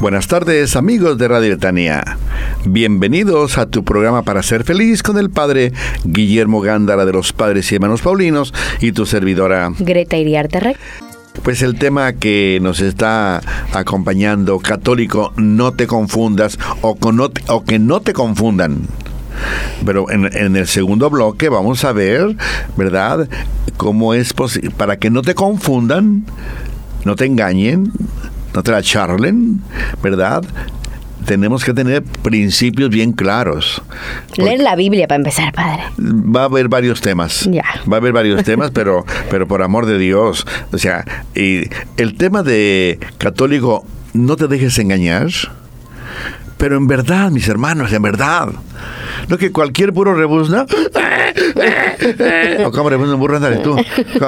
Buenas tardes amigos de Radio Betania. Bienvenidos a tu programa para ser feliz con el Padre Guillermo Gándara de los Padres y Hermanos Paulinos y tu servidora Greta Iriarte Pues el tema que nos está acompañando, católico, no te confundas o, o que no te confundan. Pero en, en, el segundo bloque vamos a ver, ¿verdad? Cómo es posible, para que no te confundan, no te engañen, la charlen, ¿verdad? tenemos que tener principios bien claros. Leer la Biblia para empezar, padre. Va a haber varios temas. Ya. Va a haber varios temas, pero, pero por amor de Dios. O sea, y el tema de católico, no te dejes engañar. Pero en verdad, mis hermanos, en verdad. No que cualquier puro rebuzna. o como rebuzna un burro, andale tú.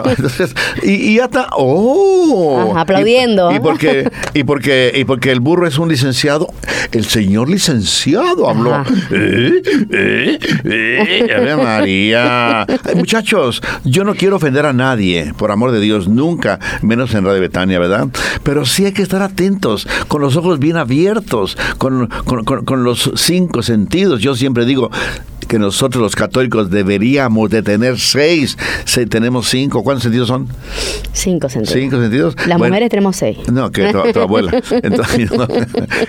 Entonces, y, está. ¡Oh! aplaudiendo. Y, y, porque, y, porque, y porque el burro es un licenciado, el señor licenciado habló. ¿Eh? ¿Eh? ¿Eh? María. Ay, muchachos, yo no quiero ofender a nadie, por amor de Dios, nunca, menos en Radio Betania, ¿verdad? Pero sí hay que estar atentos, con los ojos bien abiertos, con, con, con, con los cinco sentidos. Yo siempre digo, que nosotros los católicos deberíamos de tener seis. Si tenemos cinco. ¿Cuántos sentidos son? Cinco sentidos. Cinco sentidos. Las bueno, mujeres tenemos seis. No, que tu, tu abuela. Entonces, no.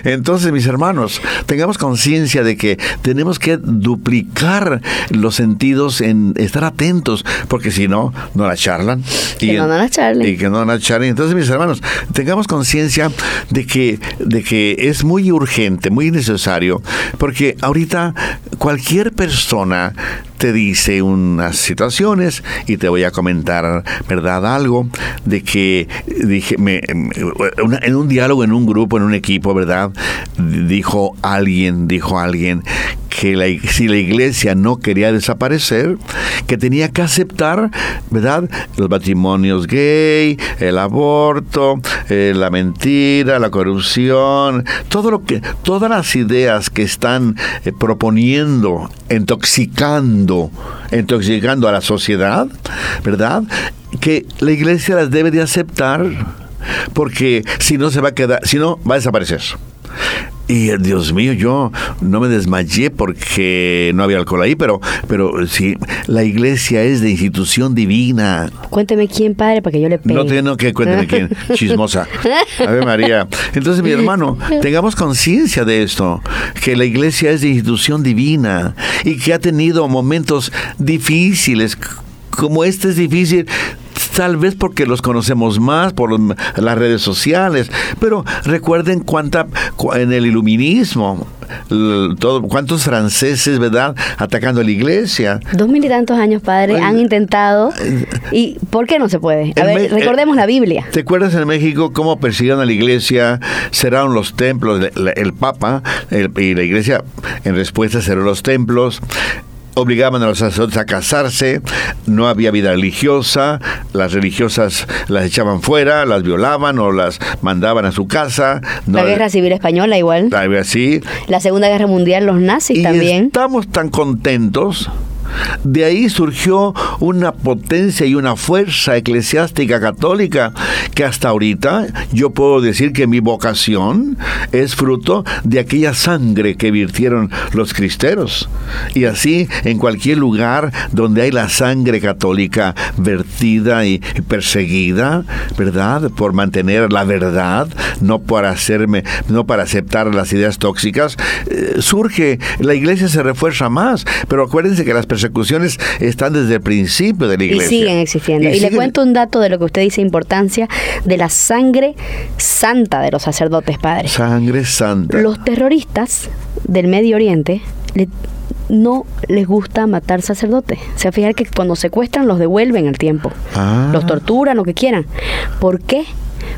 Entonces, mis hermanos, tengamos conciencia de que tenemos que duplicar los sentidos en estar atentos, porque si no, no la charlan. Que y, no, no la charlen. Y que no la charlen. Entonces, mis hermanos, tengamos conciencia de que, de que es muy urgente, muy necesario, porque ahorita cualquier persona persona te dice unas situaciones y te voy a comentar, ¿verdad? Algo de que dije, me, una, en un diálogo, en un grupo, en un equipo, ¿verdad? Dijo alguien, dijo alguien que la, si la iglesia no quería desaparecer, que tenía que aceptar, ¿verdad? Los matrimonios gay, el aborto, eh, la mentira, la corrupción, todo lo que, todas las ideas que están eh, proponiendo, intoxicando, intoxicando a la sociedad, ¿verdad? Que la iglesia las debe de aceptar, porque si no se va a quedar, si no va a desaparecer. Y Dios mío, yo no me desmayé porque no había alcohol ahí, pero, pero sí, la iglesia es de institución divina. Cuénteme quién, padre, para que yo le pegue. No tengo que cuénteme quién, chismosa. A ver, María. Entonces, mi hermano, tengamos conciencia de esto, que la iglesia es de institución divina y que ha tenido momentos difíciles como este es difícil, tal vez porque los conocemos más por los, las redes sociales, pero recuerden cuánta en el iluminismo todo, cuántos franceses, ¿verdad?, atacando a la iglesia. Dos mil y tantos años, padre, Ay, han intentado. ¿Y por qué no se puede? A ver, recordemos la Biblia. ¿Te acuerdas en México cómo persiguieron a la iglesia, cerraron los templos, el, el Papa el, y la iglesia en respuesta cerró los templos? Obligaban a los sacerdotes a casarse, no había vida religiosa, las religiosas las echaban fuera, las violaban o las mandaban a su casa. No la guerra civil española igual. La, la Segunda Guerra Mundial, los nazis y también. Estamos tan contentos de ahí surgió una potencia y una fuerza eclesiástica católica que hasta ahorita yo puedo decir que mi vocación es fruto de aquella sangre que virtieron los cristeros. Y así en cualquier lugar donde hay la sangre católica vertida y perseguida, ¿verdad? Por mantener la verdad, no para hacerme, no para aceptar las ideas tóxicas, eh, surge, la iglesia se refuerza más, pero acuérdense que las persecuciones están desde el principio de la iglesia. Y siguen existiendo. Y, y siguen... le cuento un dato de lo que usted dice, importancia de la sangre santa de los sacerdotes padres. Sangre santa. Los terroristas del Medio Oriente le, no les gusta matar sacerdotes. O sea, fijar que cuando secuestran los devuelven al tiempo. Ah. Los torturan, lo que quieran. ¿Por qué?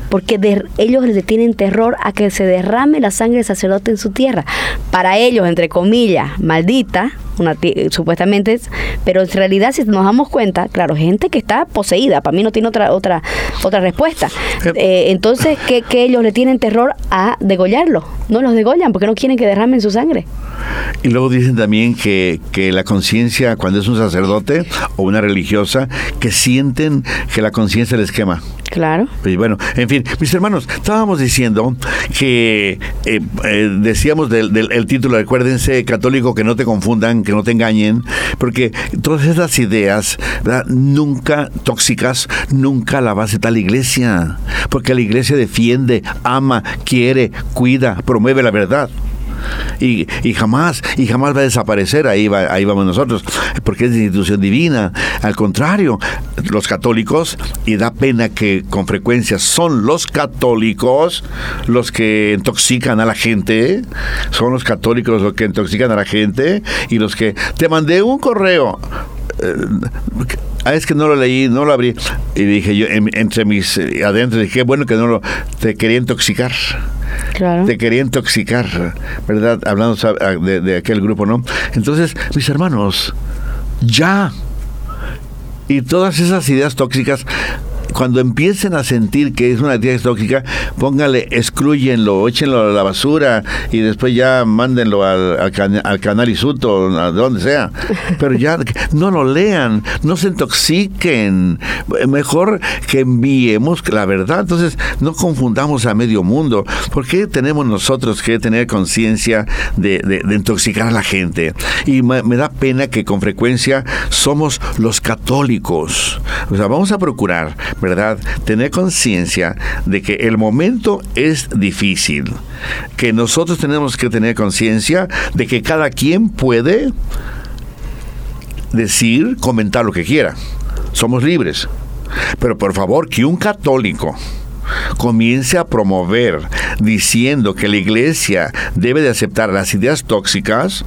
Porque de, ellos le tienen terror a que se derrame la sangre del sacerdote en su tierra. Para ellos, entre comillas, maldita, una supuestamente, pero en realidad si nos damos cuenta, claro, gente que está poseída, para mí no tiene otra otra otra respuesta. Eh, eh, entonces, ¿qué, ellos le tienen terror a degollarlo? No los degollan porque no quieren que derramen su sangre. Y luego dicen también que, que la conciencia, cuando es un sacerdote o una religiosa, que sienten que la conciencia les quema. Claro. Y bueno, en fin, mis hermanos, estábamos diciendo que eh, eh, decíamos del, del título, recuérdense, católico, que no te confundan, que no te engañen, porque todas esas ideas, nunca tóxicas, nunca la base tal iglesia, porque la iglesia defiende, ama, quiere, cuida, promueve la verdad y, y, jamás, y jamás va a desaparecer, ahí, va, ahí vamos nosotros, porque es institución divina. Al contrario, los católicos, y da pena que con frecuencia son los católicos los que intoxican a la gente, son los católicos los que intoxican a la gente, y los que te mandé un correo. Eh, es que no lo leí, no lo abrí. Y dije yo, entre mis eh, adentro, dije, bueno que no lo, te quería intoxicar. Te quería intoxicar, ¿verdad? Hablando de, de aquel grupo, ¿no? Entonces, mis hermanos, ya. Y todas esas ideas tóxicas cuando empiecen a sentir que es una actividad tóxica, póngale, excluyenlo, échenlo a la basura y después ya mándenlo al, al, canal Isuto, a donde sea. Pero ya no lo lean, no se intoxiquen. Mejor que enviemos la verdad. Entonces, no confundamos a medio mundo. ¿Por qué tenemos nosotros que tener conciencia de, de, intoxicar a la gente? Y me, me da pena que con frecuencia somos los católicos. O sea, vamos a procurar ¿verdad? Tener conciencia de que el momento es difícil, que nosotros tenemos que tener conciencia de que cada quien puede decir, comentar lo que quiera. Somos libres. Pero por favor, que un católico comience a promover diciendo que la iglesia debe de aceptar las ideas tóxicas,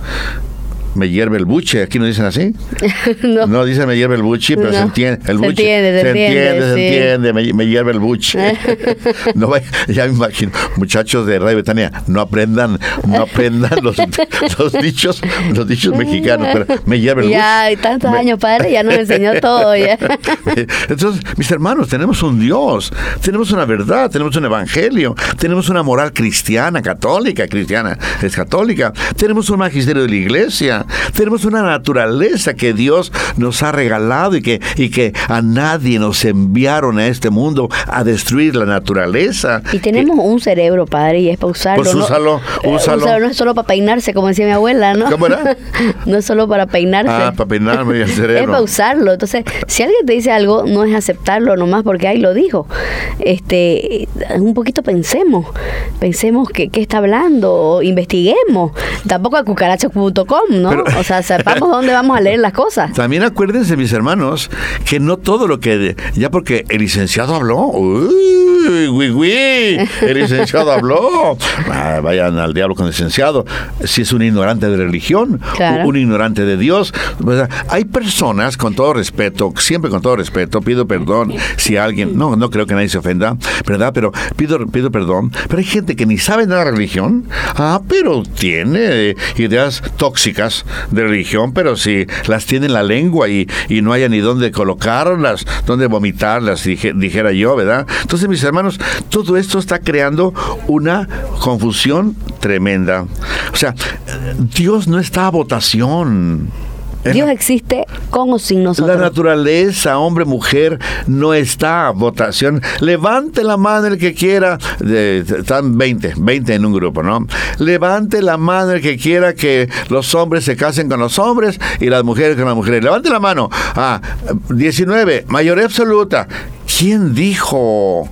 me hierve el buche, aquí no dicen así. no. no dicen me hierve el buche, pero se entiende. El buche, se entiende, se, entiende, se entiende, me, me, hierve el buche. no, ya me imagino, muchachos de Radio Betania, no aprendan, no aprendan los, los dichos, los dichos mexicanos, pero me hierve el buche. Ya, hay tantos años, padre, ya nos enseñó todo. Ya. Entonces, mis hermanos, tenemos un Dios, tenemos una verdad, tenemos un evangelio, tenemos una moral cristiana, católica, cristiana, es católica, tenemos un magisterio de la iglesia, tenemos una naturaleza que Dios nos ha regalado y que, y que a nadie nos enviaron a este mundo a destruir la naturaleza. Y tenemos un cerebro, padre, y es para usarlo. Pues úsalo, no, úsalo. no es solo para peinarse, como decía mi abuela, ¿no? ¿Cómo era? no es solo para peinarse. Ah, para peinarme el cerebro. Es para usarlo. Entonces, si alguien te dice algo, no es aceptarlo nomás porque ahí lo dijo. Este, un poquito pensemos. Pensemos qué, qué está hablando, investiguemos. Tampoco a cucarachas.com, ¿no? O sea, sepamos dónde vamos a leer las cosas. También acuérdense, mis hermanos, que no todo lo que. Ya porque el licenciado habló. Uy, uy, uy, el licenciado habló. Ah, vayan al diablo con el licenciado. Si es un ignorante de religión, un ignorante de Dios. hay personas, con todo respeto, siempre con todo respeto, pido perdón si alguien. No, no creo que nadie se ofenda, ¿verdad? Pero pido, pido perdón. Pero hay gente que ni sabe nada de religión. Ah, pero tiene ideas tóxicas de religión, pero si las tiene en la lengua y, y no haya ni dónde colocarlas, dónde vomitarlas, dijera yo, ¿verdad? Entonces, mis hermanos, todo esto está creando una confusión tremenda. O sea, Dios no está a votación. Dios existe con o sin nosotros. La naturaleza, hombre, mujer, no está a votación. Levante la mano el que quiera. están 20, 20 en un grupo, ¿no? Levante la mano el que quiera que los hombres se casen con los hombres y las mujeres con las mujeres. Levante la mano. Ah, 19, mayoría absoluta. ¿Quién dijo?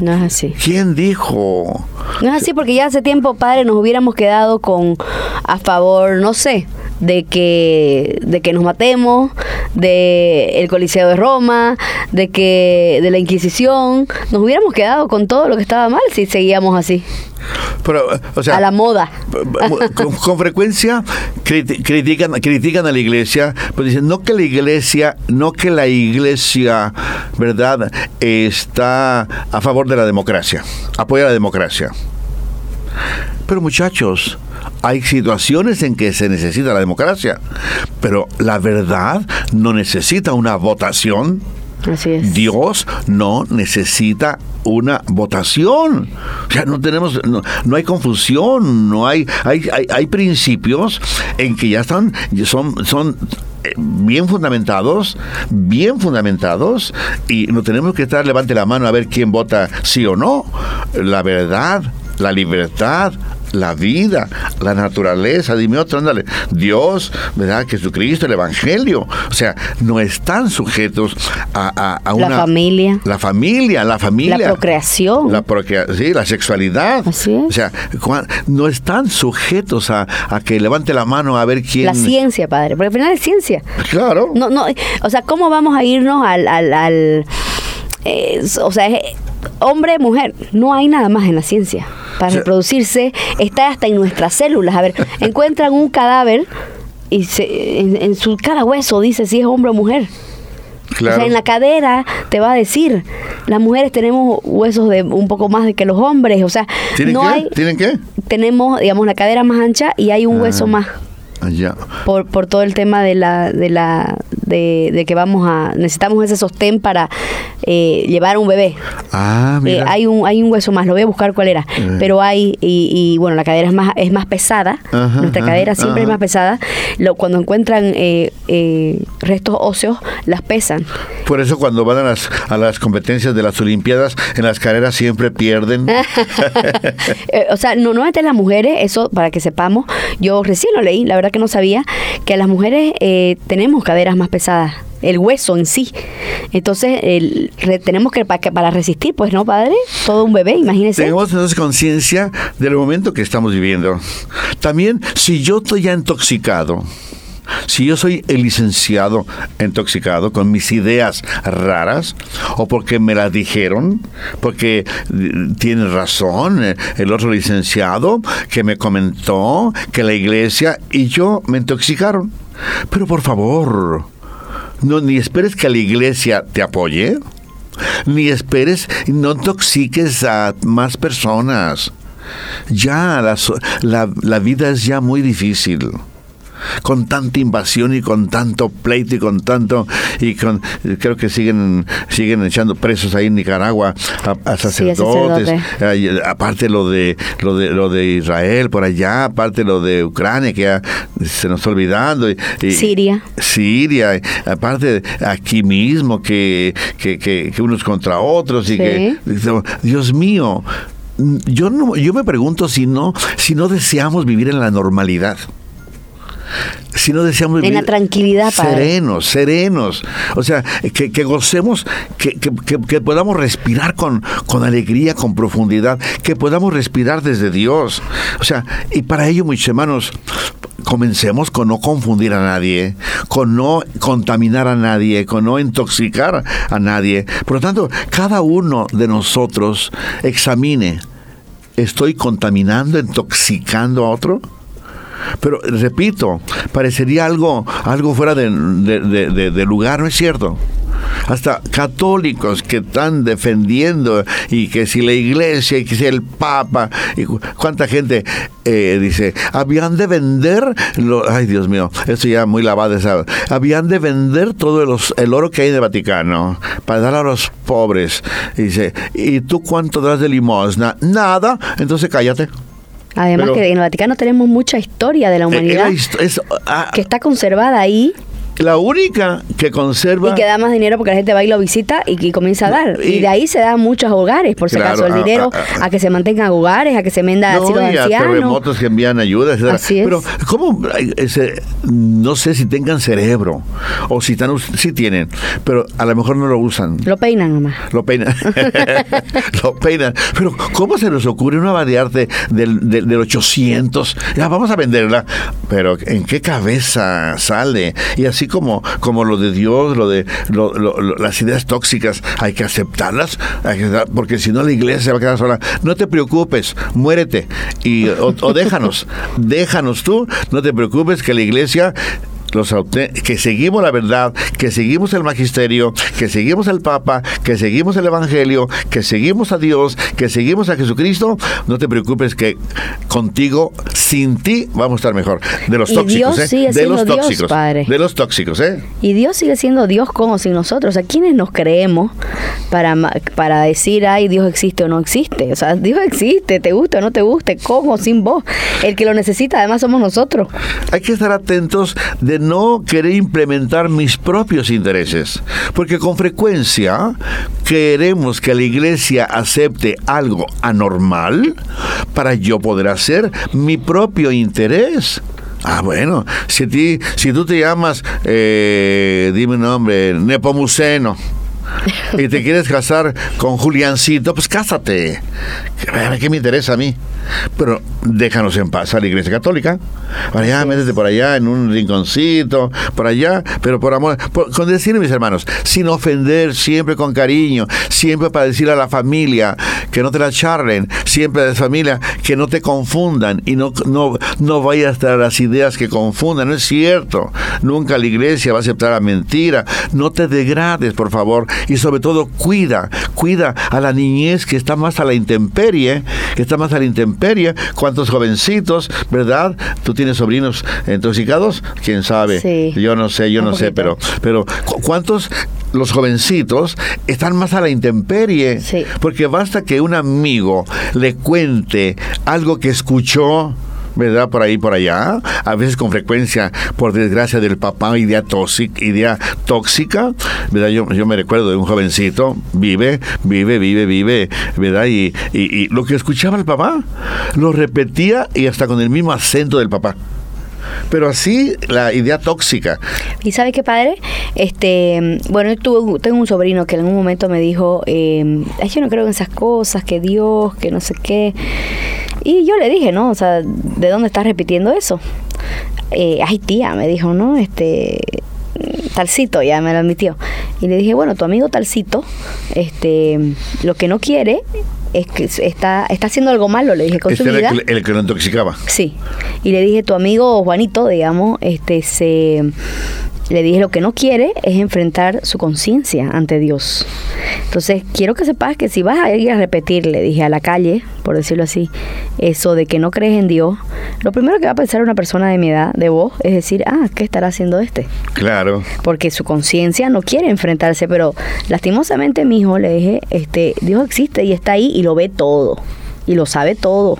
No es así. ¿Quién dijo? No es así porque ya hace tiempo, padre, nos hubiéramos quedado con a favor, no sé, de que, de que nos matemos, de el Coliseo de Roma, de que de la Inquisición, nos hubiéramos quedado con todo lo que estaba mal si seguíamos así. Pero, o sea, a la moda. Con, frecuencia critican, critican a la iglesia, pues dicen, no que la iglesia, no que la iglesia, ¿verdad?, está a favor de la democracia, apoya la democracia. Pero muchachos, hay situaciones en que se necesita la democracia, pero la verdad no necesita una votación. Así es. Dios no necesita una votación. O sea, no tenemos, no, no hay confusión, no hay, hay, hay, hay, principios en que ya están, son, son eh, bien fundamentados, bien fundamentados, y no tenemos que estar levante la mano a ver quién vota sí o no. La verdad, la libertad, la vida, la naturaleza, dime otro, ándale, Dios, ¿verdad? Jesucristo, el Evangelio. O sea, no están sujetos a, una... La familia. La familia, la familia. La procreación. La sí, la sexualidad. Así es. O sea, no están sujetos a, que levante la mano a ver quién... La ciencia, padre, porque al final es ciencia. Claro. No, no, o sea, ¿cómo vamos a irnos al... al, eh, o sea, hombre, mujer, no hay nada más en la ciencia para reproducirse, está hasta en nuestras células. A ver, encuentran un cadáver y se, en, su cada hueso dice si es hombre o mujer. O sea, en la cadera te va a decir, las mujeres tenemos huesos de un poco más de que los hombres, o sea, no hay ¿Tienen qué? Tenemos, digamos, la cadera más ancha y hay un hueso ah. más por, por todo el tema de la, de la, de, que vamos a, necesitamos ese sostén para eh, llevar un bebé. Ah, eh, hay un, hay un hueso más, lo voy a buscar cuál era, eh. pero hay, y, bueno, la cadera es más, es más pesada, nuestra cadera siempre es más pesada, lo, cuando encuentran restos óseos, las pesan. Por eso cuando van a las, a las competencias de las Olimpiadas, en las carreras siempre pierden. o sea, no, no las mujeres, eso para que sepamos, yo recién lo leí, la verdad que no sabía que las mujeres eh, tenemos caderas más pesadas el hueso en sí. Entonces, tenemos que para, resistir, pues no, padre, todo un bebé, imagínese. Tenemos entonces conciencia del momento que estamos viviendo. También, si yo estoy ya intoxicado, si yo soy el licenciado intoxicado con mis ideas raras, o porque me las dijeron, porque eh, tiene razón eh, el otro licenciado que me comentó que la iglesia y yo me intoxicaron. Pero por favor, no, ni esperes que la iglesia te apoye, ni esperes, no intoxiques a más personas. Ya, la, la vida es ya muy difícil con tanta invasión y con tanto pleito y con tanto y con creo que siguen siguen echando presos ahí en Nicaragua a, sacerdotes. aparte lo de lo de lo de Israel por allá aparte lo de Ucrania que ya se nos está olvidando y, Siria. Siria aparte aquí mismo que, que, que, unos contra otros y que Dios mío yo no yo me pregunto si no si no deseamos vivir en la normalidad si no deseamos en la tranquilidad serenos, serenos, o sea, que, gocemos, que, que, podamos respirar con, con alegría, con profundidad, que podamos respirar desde Dios, o sea, y para ello, mis hermanos, comencemos con no confundir a nadie, con no contaminar a nadie, con no intoxicar a nadie. Por lo tanto, cada uno de nosotros examine, ¿estoy contaminando, intoxicando a otro? Pero repito, parecería algo, algo fuera de, lugar, ¿no es cierto? hasta católicos que están defendiendo y que si la iglesia y que si el papa y cuánta gente eh, dice habían de vender lo, ay Dios mío esto ya muy lavado esa habían de vender todo el oro que hay en el Vaticano para dar a los pobres. Dice y tú cuánto das de limosna nada. Entonces cállate Además que en el Vaticano tenemos mucha historia de la eh, humanidad ah, que está conservada ahí la única que conserva. Y que da más dinero porque la gente va y lo visita y, comienza a dar. Y, de ahí se da muchos hogares, por si acaso, el dinero a, que se mantengan hogares, a que se venda no, y a terremotos que envían ayuda, Así es. Pero, ¿cómo? Ese, no sé si tengan cerebro o si, están, si tienen, pero a lo mejor no lo usan. Lo peinan nomás. Lo peinan. lo peinan. Pero, ¿cómo se les ocurre una variante del, del, del 800? Ya, vamos a venderla. Pero, ¿en qué cabeza sale? Y así como, como lo de Dios, lo de las ideas tóxicas, hay que aceptarlas, porque si no la iglesia se va a quedar sola. No te preocupes, muérete y, o, déjanos, déjanos tú, no te preocupes que la iglesia los que seguimos la verdad, que seguimos el magisterio, que seguimos el Papa, que seguimos el Evangelio, que seguimos a Dios, que seguimos a Jesucristo, no te preocupes que contigo, sin ti, vamos a estar mejor. De los tóxicos, ¿eh? de los tóxicos, de los tóxicos, ¿eh? Y Dios sigue siendo Dios como sin nosotros. ¿A quiénes nos creemos para, para decir, ay, Dios existe o no existe? O sea, Dios existe, te guste o no te guste, como sin vos. El que lo necesita, además, somos nosotros. Hay que estar atentos de no querer implementar mis propios intereses, porque con frecuencia queremos que la iglesia acepte algo anormal para yo poder hacer mi propio interés. Ah, bueno, si, ti, si tú te llamas, eh, dime un nombre, Nepomuceno y te quieres casar con Juliancito, pues cásate. ¿Qué me interesa a mí? Pero déjanos en paz a la Iglesia Católica. Allá, métete por allá en un rinconcito, por allá, pero por amor. con decir, mis hermanos, sin ofender, siempre con cariño, siempre para decir a la familia que no te la charlen, siempre a la familia que no te confundan y no, no, no vayas a las ideas que confundan. No es cierto. Nunca la Iglesia va a aceptar la mentira. No te degrades, por favor y sobre todo cuida, cuida a la niñez que está más a la intemperie, que está más a la intemperie. ¿Cuántos jovencitos, verdad? ¿Tú tienes sobrinos intoxicados? ¿Quién sabe? Yo no sé, yo no sé, pero, pero ¿cuántos los jovencitos están más a la intemperie? Porque basta que un amigo le cuente algo que escuchó, ¿verdad? Por ahí, por allá, a veces con frecuencia, por desgracia del papá, idea tóxica, idea tóxica, ¿verdad? Yo, yo me recuerdo de un jovencito, vive, vive, vive, vive, ¿verdad? Y, y, lo que escuchaba el papá, lo repetía y hasta con el mismo acento del papá pero así la idea tóxica. ¿Y sabe qué, padre? Este, bueno, yo tengo un sobrino que en un momento me dijo, eh, yo no creo en esas cosas, que Dios, que no sé qué. Y yo le dije, ¿no? O sea, ¿de dónde estás repitiendo eso? Eh, ay, tía, me dijo, ¿no? Este, talcito, ya me lo admitió. Y le dije, bueno, tu amigo talcito, este, lo que no quiere es que está, está haciendo algo malo, le dije con este su vida. El, el, que lo intoxicaba. Sí. Y le dije, tu amigo Juanito, digamos, este se le dije lo que no quiere es enfrentar su conciencia ante Dios. Entonces, quiero que sepas que si vas a ir a repetir, le dije a la calle, por decirlo así, eso de que no crees en Dios, lo primero que va a pensar una persona de mi edad, de vos, es decir, ah, ¿qué estará haciendo este? Claro. Porque su conciencia no quiere enfrentarse, pero lastimosamente mi hijo le dije, este, Dios existe y está ahí y lo ve todo, y lo sabe todo.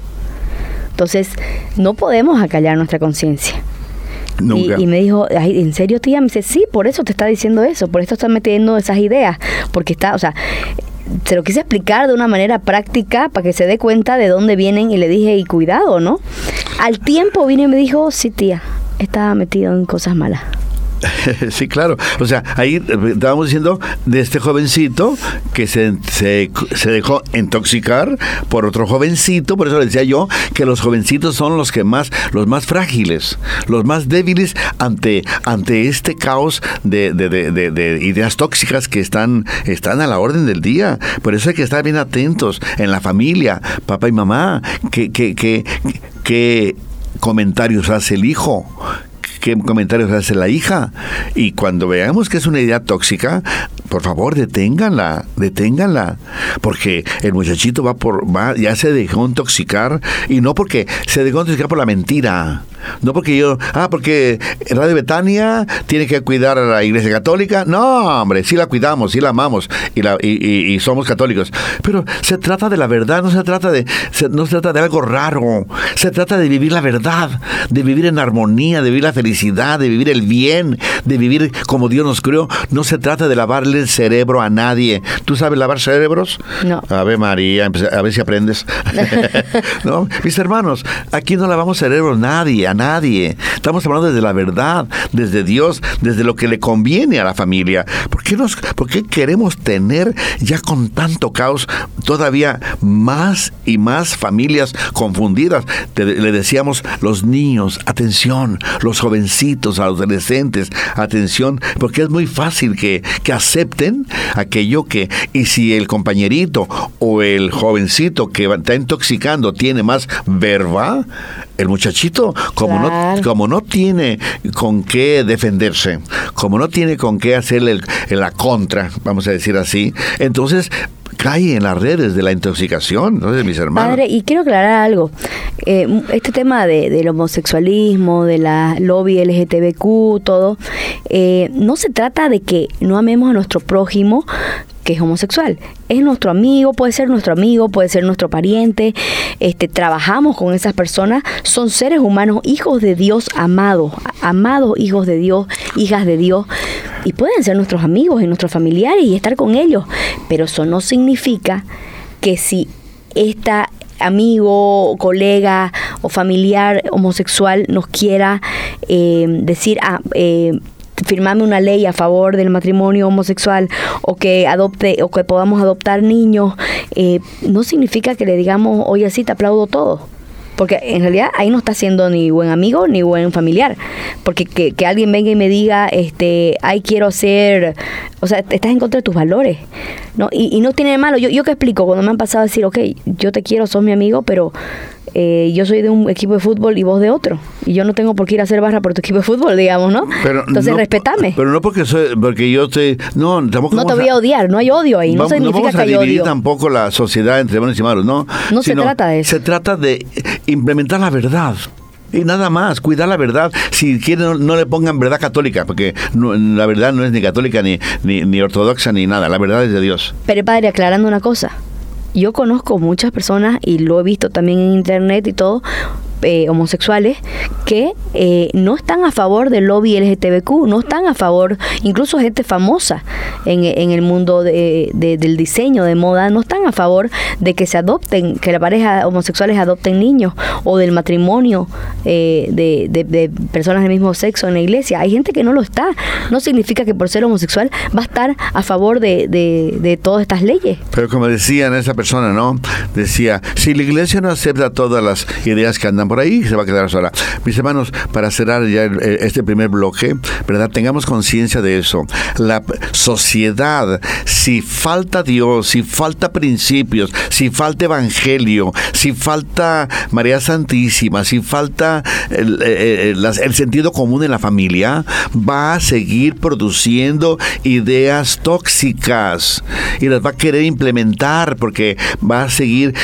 Entonces, no podemos acallar nuestra conciencia. Y, me dijo, ¿en serio, tía? Me dice, sí, por eso te está diciendo eso, por eso está metiendo esas ideas, porque está, o sea, se lo quise explicar de una manera práctica para que se dé cuenta de dónde vienen y le dije, y cuidado, ¿no? Al tiempo vino y me dijo, sí, tía, estaba metido en cosas malas. sí, claro. O sea, ahí eh, estábamos diciendo de este jovencito que se, se, dejó intoxicar por otro jovencito, por eso le decía yo que los jovencitos son los que más, los más frágiles, los más débiles ante, ante este caos de, de, ideas tóxicas que están, están a la orden del día. Por eso hay que estar bien atentos en la familia, papá y mamá, que, que, que, que comentarios hace el hijo, qué comentarios hace la hija. Y cuando veamos que es una idea tóxica, por favor, deténganla, deténganla. Porque el muchachito va por, va, ya se dejó intoxicar, y no porque se dejó intoxicar por la mentira. No porque yo, ah, porque Radio Betania tiene que cuidar a la Iglesia Católica. No, hombre, sí la cuidamos, sí la amamos y, la, y, somos católicos. Pero se trata de la verdad, no se trata de, no se trata de algo raro. Se trata de vivir la verdad, de vivir en armonía, de vivir la felicidad, de vivir el bien, de vivir como Dios nos creó. No se trata de lavarle el cerebro a nadie. ¿Tú sabes lavar cerebros? No. A ver, María, a ver si aprendes. ¿No? Mis hermanos, aquí no lavamos cerebros nadie a nadie. Estamos hablando desde la verdad, desde Dios, desde lo que le conviene a la familia. ¿Por qué, nos, por qué queremos tener ya con tanto caos todavía más y más familias confundidas? le decíamos los niños, atención, los jovencitos, adolescentes, atención, porque es muy fácil que, que acepten aquello que, y si el compañerito o el jovencito que está intoxicando tiene más verba, el muchachito, como, no, como no tiene con qué defenderse, como no tiene con qué hacerle la contra, vamos a decir así, entonces cae en las redes de la intoxicación, ¿no? De mis hermanos. Padre, y quiero aclarar algo. Eh, este tema de, del homosexualismo, de la lobby LGTBQ, todo, eh, no se trata de que no amemos a nuestro prójimo que es homosexual. Es nuestro amigo, puede ser nuestro amigo, puede ser nuestro pariente. Este, trabajamos con esas personas, son seres humanos, hijos de Dios amados, amados hijos de Dios, hijas de Dios y pueden ser nuestros amigos y nuestros familiares y estar con ellos, pero eso no significa que si esta amigo, colega o familiar homosexual nos quiera eh, decir, ah, eh, firmarme una ley a favor del matrimonio homosexual o que adopte o que podamos adoptar niños, eh, no significa que le digamos, oye, sí, te aplaudo todo. Porque en realidad ahí no está siendo ni buen amigo ni buen familiar. Porque que, alguien venga y me diga, este, ay, quiero ser, o sea, estás en contra de tus valores. ¿no? Y, y no tiene de malo. Yo, yo que explico, cuando me han pasado a decir, ok, yo te quiero, sos mi amigo, pero eh, yo soy de un equipo de fútbol y vos de otro. Y yo no tengo por qué ir a hacer barra por tu equipo de fútbol, digamos, ¿no? Entonces, respetame. Pero no porque soy, porque yo te. No, tampoco. No te voy a odiar, no hay odio ahí. No significa que hay odio. tampoco la sociedad entre buenos y malos, ¿no? No se trata de eso. Se trata de implementar la verdad. Y nada más, cuidar la verdad. Si quieren, no, le pongan verdad católica, porque la verdad no es ni católica, ni, ni, ni ortodoxa, ni nada. La verdad es de Dios. Pero padre, aclarando una cosa yo conozco muchas personas y lo he visto también en internet y todo, eh, homosexuales que eh, no están a favor del lobby LGTBQ, no están a favor, incluso gente famosa en, el mundo de, del diseño, de moda, no están a favor de que se adopten, que las parejas homosexuales adopten niños o del matrimonio eh, de, personas del mismo sexo en la iglesia. Hay gente que no lo está. No significa que por ser homosexual va a estar a favor de, todas estas leyes. Pero como decían esa persona, ¿no? Decía, si la iglesia no acepta todas las ideas que andan por ahí se va a quedar sola. Hermanos, para cerrar ya este primer bloque, ¿verdad? Tengamos conciencia de eso. La sociedad, si falta Dios, si falta principios, si falta evangelio, si falta María Santísima, si falta el, el sentido común en la familia, va a seguir produciendo ideas tóxicas y las va a querer implementar porque va a seguir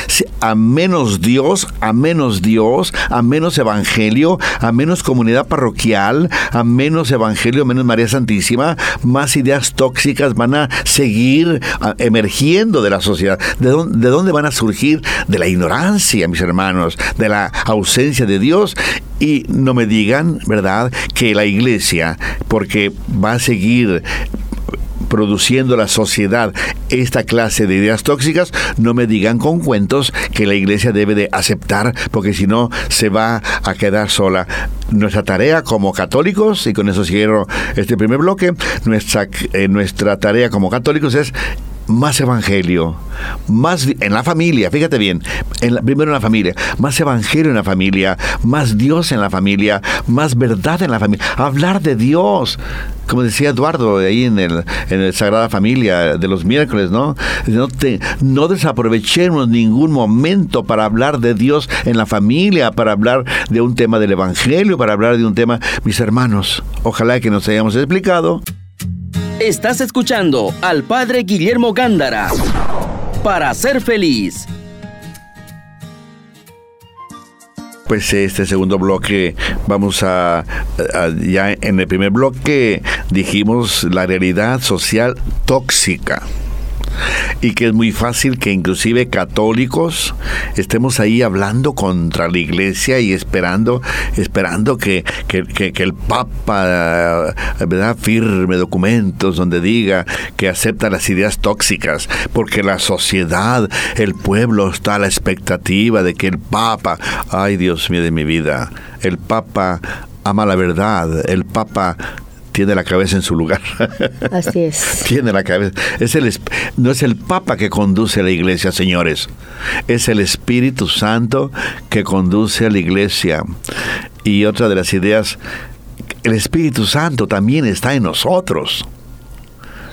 a menos Dios, a menos Dios, a menos evangelio, a menos comunidad parroquial, a menos evangelio, menos María Santísima, más ideas tóxicas van a seguir emergiendo de la sociedad. ¿De dónde, ¿De dónde van a surgir? De la ignorancia, mis hermanos, de la ausencia de Dios y no me digan, ¿verdad?, que la iglesia, porque va a seguir produciendo la sociedad esta clase de ideas tóxicas, no me digan con cuentos que la iglesia debe de aceptar, porque si no se va a quedar sola. Nuestra tarea como católicos, y con eso cierro este primer bloque, nuestra, eh, nuestra tarea como católicos es más evangelio, más en la familia, fíjate bien, en primero en la familia, más evangelio en la familia, más Dios en la familia, más verdad en la familia, hablar de Dios, como decía Eduardo ahí en el, en el Sagrada Familia de los miércoles, ¿no? No, te, no desaprovechemos ningún momento para hablar de Dios en la familia, para hablar de un tema del Evangelio, para hablar de un tema, mis hermanos, ojalá que nos hayamos explicado. Estás escuchando al Padre Guillermo Gándara para ser feliz. Pues este segundo bloque vamos a, ya en el primer bloque dijimos la realidad social tóxica y que es muy fácil que inclusive católicos estemos ahí hablando contra la iglesia y esperando, esperando que, el Papa ¿verdad? firme documentos donde diga que acepta las ideas tóxicas, porque la sociedad, el pueblo está a la expectativa de que el Papa, ay Dios mío de mi vida, el Papa ama la verdad, el Papa tiene la cabeza en su lugar. Así es. tiene la cabeza. Es el, no es el Papa que conduce a la iglesia, señores. Es el Espíritu Santo que conduce a la iglesia. Y otra de las ideas, el Espíritu Santo también está en nosotros.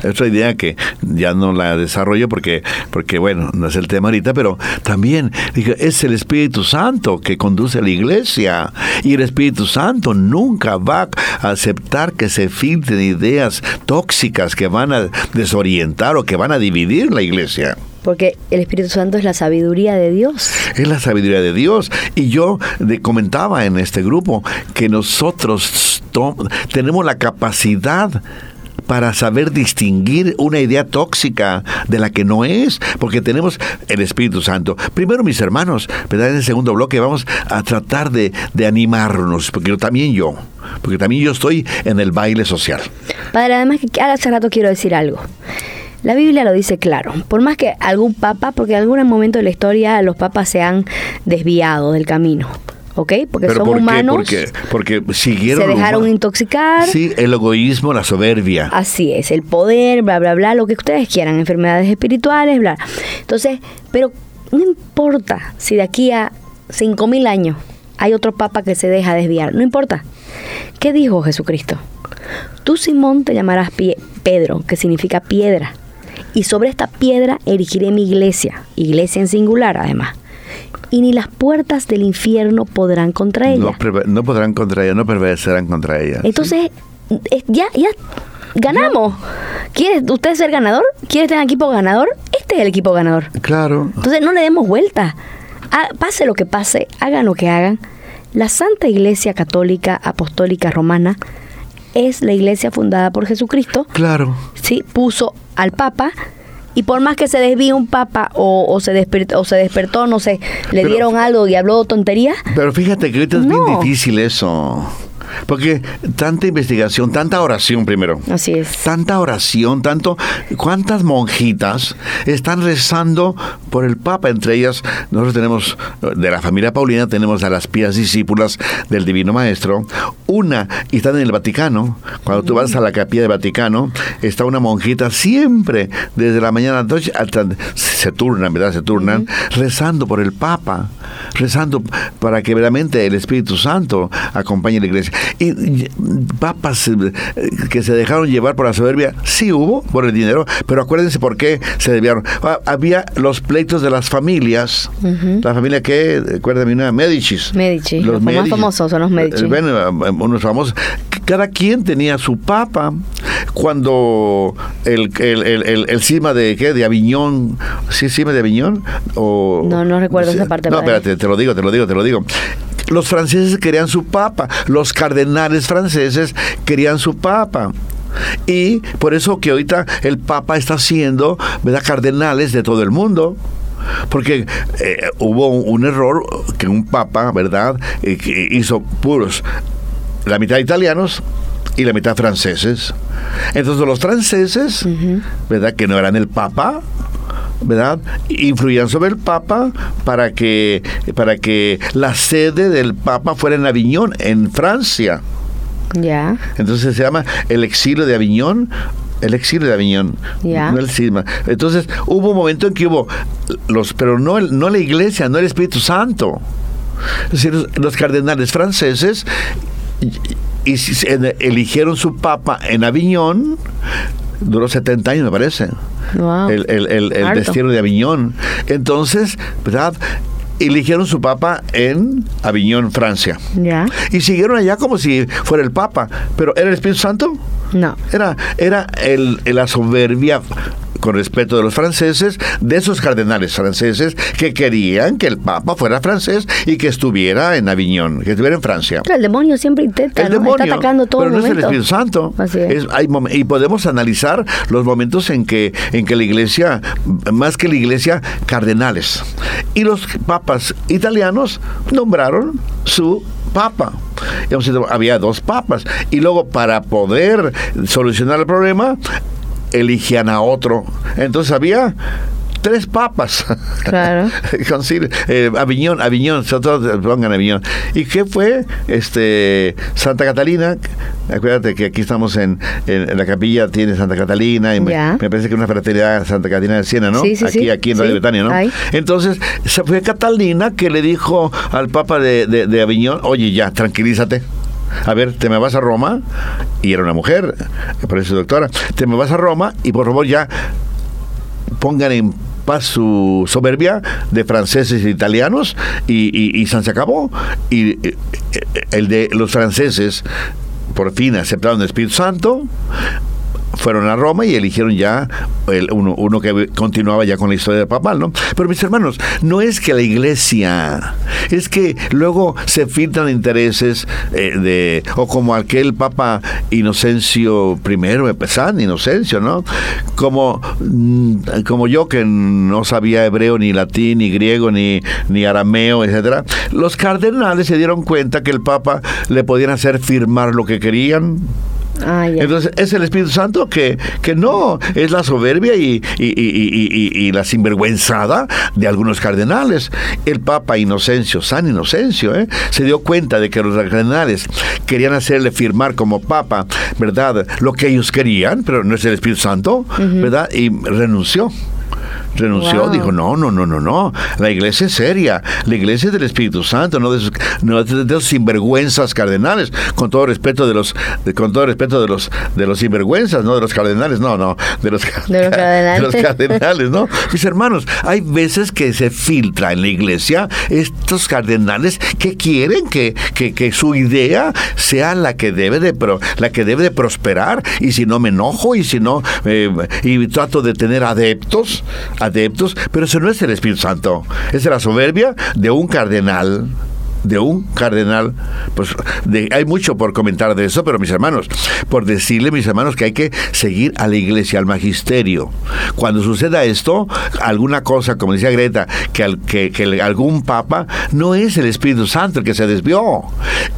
Otra idea que ya no la desarrollo porque, porque bueno, no es el tema ahorita, pero también es el Espíritu Santo que conduce a la iglesia y el Espíritu Santo nunca va a aceptar que se filtren ideas tóxicas que van a desorientar o que van a dividir la iglesia. Porque el Espíritu Santo es la sabiduría de Dios. Es la sabiduría de Dios. Y yo comentaba en este grupo que nosotros tenemos la capacidad para saber distinguir una idea tóxica de la que no es, porque tenemos el Espíritu Santo. Primero, mis hermanos, ¿verdad? en el segundo bloque vamos a tratar de, animarnos, porque también yo, porque también yo estoy en el baile social. Padre, además que hace rato quiero decir algo. La Biblia lo dice claro. Por más que algún papa, porque en algún momento de la historia los papas se han desviado del camino. ¿Ok? Porque son humanos. Porque, porque siguieron. Se dejaron intoxicar. Sí, el egoísmo, la soberbia. Así es, el poder, bla, bla, bla, lo que ustedes quieran, enfermedades espirituales, bla. Entonces, pero no importa si de aquí a 5000 años hay otro papa que se deja desviar, no importa. ¿Qué dijo Jesucristo? Tú, Simón, te llamarás Pedro, que significa piedra. Y sobre esta piedra erigiré mi iglesia, iglesia en singular además y ni las puertas del infierno podrán contra ella. No, podrán contra ella, no prevalecerán contra ella. Entonces, ya, ya ganamos. ¿Quiere usted ser ganador? ¿Quiere tener equipo ganador? Este es el equipo ganador. Claro. Entonces no le demos vuelta. Ah, pase lo que pase, hagan lo que hagan. La Santa Iglesia Católica Apostólica Romana es la iglesia fundada por Jesucristo. Claro. Sí, puso al Papa y por más que se desvíe un papa o, se, despertó, o se despertó, no sé, le dieron algo y habló tontería. Pero fíjate que ahorita es bien difícil eso. Porque tanta investigación, tanta oración primero. Así es. Tanta oración, tanto. ¿Cuántas monjitas están rezando por el Papa? Entre ellas, nosotros tenemos, de la familia Paulina, tenemos a las pías discípulas del Divino Maestro. Una, y están en el Vaticano. Cuando tú vas a la capilla del Vaticano, está una monjita siempre, desde la mañana a la noche, hasta, se turnan, ¿verdad? Se turnan, rezando por el Papa, rezando para que verdaderamente el Espíritu Santo acompañe a la iglesia. Y papas eh, que se dejaron llevar por la soberbia, sí hubo, por el dinero, pero acuérdense por qué se desviaron. Ah, había los pleitos de las familias, la familia que, acuérdenme una, Medicis. Medici, los, más famosos son los Medici. Eh, bueno, eh, unos famosos. Cada quien tenía su papa. Cuando el, el, el, el, cisma de, ¿qué? De Aviñón, ¿sí cisma de Aviñón? O, no, no recuerdo esa parte. No, espérate, te lo digo, te lo digo, te lo digo los franceses querían su papa, los cardenales franceses querían su papa. Y por eso que ahorita el papa está haciendo, ¿verdad? Cardenales de todo el mundo porque eh, hubo un, error que un papa, ¿verdad?, eh, hizo puros, la mitad italianos y la mitad franceses. Entonces los franceses, ¿verdad?, que no eran el papa, ¿verdad? Influían sobre el Papa para que, para que la sede del Papa fuera en Aviñón, en Francia. Ya. Entonces se llama el exilio de Aviñón el exilio de Aviñón, no el cisma. Entonces hubo un momento en que hubo los, pero no, no la iglesia, no el Espíritu Santo. Es decir, los cardenales franceses y, eligieron su papa en Aviñón, duró 70 años me parece el, el, el, destino de Aviñón. Entonces, ¿verdad? eligieron su papa en Aviñón, Francia. Ya. Y siguieron allá como si fuera el papa. Pero ¿era el Espíritu Santo? No. Era, era el, la soberbia con respeto de los franceses, de esos cardenales franceses que querían que el Papa fuera francés y que estuviera en Aviñón, que estuviera en Francia. el demonio siempre intenta, el demonio, está atacando todo pero no es el Espíritu Santo. y podemos analizar los momentos en que, en que la iglesia, más que la iglesia, cardenales. Y los papas italianos nombraron su papa. Había dos papas. Y luego, para poder solucionar el problema, eligían a otro. Entonces había tres papas. Claro. eh, Aviñón, Aviñón, todos pongan Aviñón. ¿Y qué fue? Este Santa Catalina. Acuérdate que aquí estamos en, en, la capilla, tiene Santa Catalina. Y me, parece que una fraternidad Santa Catalina de Siena, ¿no? Sí, sí, aquí, aquí en Radio Betania, ¿no? Entonces, fue Catalina que le dijo al Papa de, de, de Aviñón, oye, ya, tranquilízate A ver, te me vas a Roma, y era una mujer, parece doctora, te me vas a Roma y por favor ya pongan en paz su soberbia de franceses e italianos y, y, se acabó. Y eh, el de los franceses por fin aceptaron el Espíritu Santo, fueron a Roma y eligieron ya el, uno, uno, que continuaba ya con la historia papal, ¿no? Pero mis hermanos, no es que la iglesia, es que luego se filtran intereses eh, de, o como aquel Papa Inocencio I, San Inocencio, ¿no? Como, mm, como yo que no sabía hebreo, ni latín, ni griego, ni, ni arameo, etcétera, los cardenales se dieron cuenta que el Papa le podían hacer firmar lo que querían Ah, Entonces es el Espíritu Santo que, que no, es la soberbia y, y, la sinvergüenzada de algunos cardenales. El Papa Inocencio, San Inocencio, ¿eh? se dio cuenta de que los cardenales querían hacerle firmar como Papa, ¿verdad? Lo que ellos querían, pero no es el Espíritu Santo, ¿verdad? Y renunció renunció, dijo, no, no, no, no, no, la iglesia es seria, la iglesia es del Espíritu Santo, no de no de sinvergüenzas cardenales, con todo respeto de los, con todo respeto de los, de los sinvergüenzas, no de los cardenales, no, no, de los, cardenales. ¿no? Mis hermanos, hay veces que se filtra en la iglesia estos cardenales que quieren que, que, su idea sea la que debe de, la que debe de prosperar, y si no me enojo, y si no, eh, y trato de tener adeptos, adeptos, pero eso no es el Espíritu Santo, es la soberbia de un cardenal de un cardenal, pues hay mucho por comentar de eso, pero mis hermanos, por decirle, mis hermanos, que hay que seguir a la iglesia, al magisterio. Cuando suceda esto, alguna cosa, como decía Greta, que, que, algún papa, no es el Espíritu Santo el que se desvió,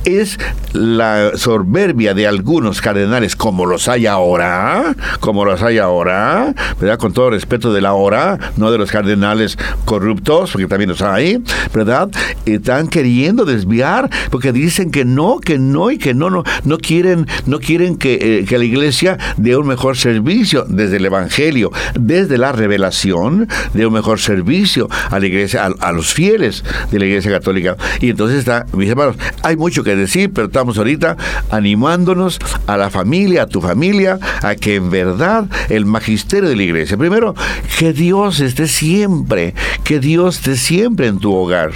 es la soberbia de algunos cardenales, como los hay ahora, como los hay ahora, ¿verdad? Con todo respeto de la hora, no de los cardenales corruptos, porque también los hay, ¿verdad? Están queriendo desviar porque dicen que no, que no y que no, no, no quieren, no quieren que, eh, que la iglesia dé un mejor servicio desde el Evangelio, desde la revelación, dé un mejor servicio a la iglesia, a, los fieles de la iglesia católica. Y entonces está, mis hermanos, hay mucho que decir, pero estamos ahorita animándonos a la familia, a tu familia, a que en verdad el magisterio de la iglesia, primero, que Dios esté siempre, que Dios esté siempre en tu hogar.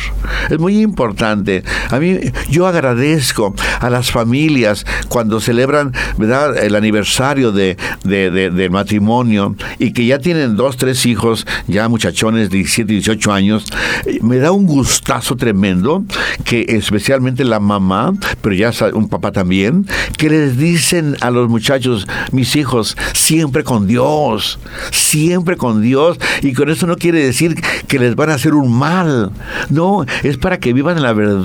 Es muy importante a mí, yo agradezco a las familias cuando celebran ¿verdad? el aniversario de, del matrimonio y que ya tienen dos, tres hijos, ya muchachones de 17, 18 años. Me da un gustazo tremendo que especialmente la mamá, pero ya un papá también, que les dicen a los muchachos, mis hijos, siempre con Dios, siempre con Dios. Y con eso no quiere decir que les van a hacer un mal. No, es para que vivan en la verdad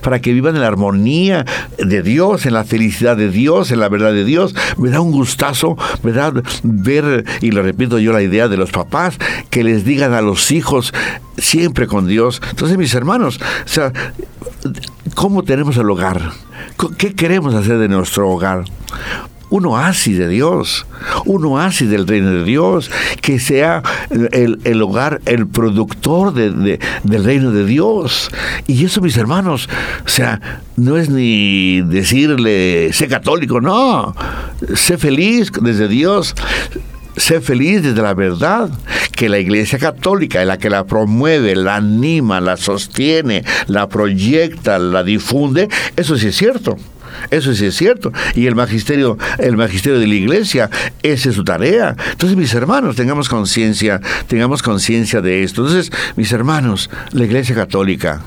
para que vivan en la armonía de Dios, en la felicidad de Dios, en la verdad de Dios. Me da un gustazo, ¿verdad? Ver, y lo repito yo, la idea de los papás, que les digan a los hijos siempre con Dios. Entonces, mis hermanos, ¿cómo tenemos el hogar? ¿Qué queremos hacer de nuestro hogar? Un oasis de Dios, un oasis del reino de Dios, que sea el, hogar, el productor de, del reino de Dios. Y eso, mis hermanos, o sea, no es ni decirle, sé católico, no, sé feliz desde Dios. Sé feliz desde la verdad, que la Iglesia Católica es la que la promueve, la anima, la sostiene, la proyecta, la difunde, eso sí es cierto. Eso sí es cierto. Y el magisterio, el magisterio de la iglesia, esa es su tarea. Entonces, mis hermanos, tengamos conciencia, tengamos conciencia de esto. Entonces, mis hermanos, la iglesia católica,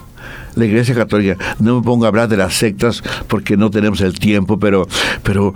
la Iglesia Católica. No me pongo a hablar de las sectas porque no tenemos el tiempo, pero, pero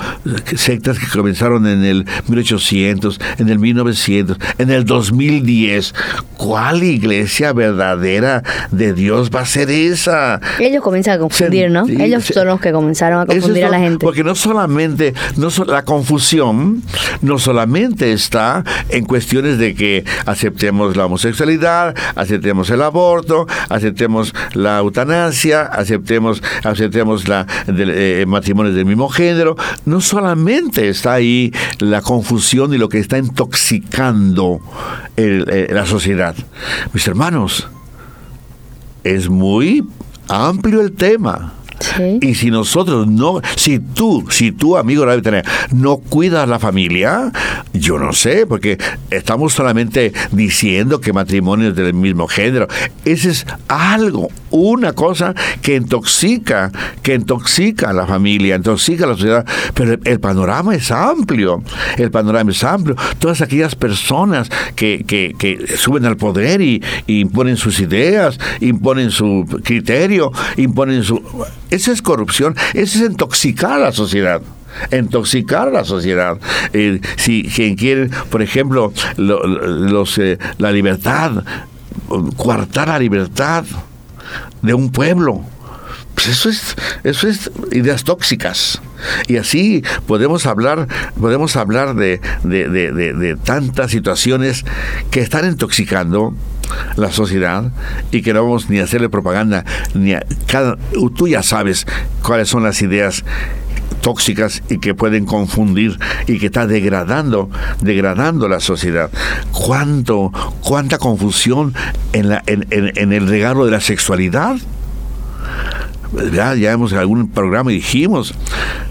sectas que comenzaron en el 1800, en el 1900, en el 2010. ¿Cuál iglesia verdadera de Dios va a ser esa? Ellos comienzan a confundir, ¿no? Ellos son los que comenzaron a confundir a la gente. Porque no solamente, no la confusión no solamente está en cuestiones de que aceptemos la homosexualidad, aceptemos el aborto, aceptemos la eutanasia, aceptemos, aceptemos la eh, matrimonios del mismo género. No solamente está ahí la confusión y lo que está intoxicando eh, la sociedad. Mis hermanos, es muy amplio el tema. Y si nosotros no, si tú, si tú, amigo tener, no cuidas la familia, yo no sé, porque estamos solamente diciendo que matrimonios del mismo género. Ese es algo, una cosa que intoxica, que intoxica a la familia, intoxica a la sociedad. Pero el, panorama es amplio, el panorama es amplio. Todas aquellas personas que, que, que suben al poder y, y imponen sus ideas, imponen su criterio, imponen su... Esa es corrupción, esa es intoxicar a la sociedad intoxicar la sociedad. Eh, si quien quiere, por ejemplo, los, eh, la libertad, coartar la libertad de un pueblo. Pues eso es, eso es ideas tóxicas. Y así podemos hablar, podemos hablar de, de, de, de tantas situaciones que están intoxicando la sociedad y que no vamos ni a hacerle propaganda ni a cada tú ya sabes cuáles son las ideas tóxicas y que pueden confundir y que está degradando, degradando la sociedad. ¿Cuánto, cuánta confusión en, la, en, en el regalo de la sexualidad? Ya, ya hemos en algún programa dijimos,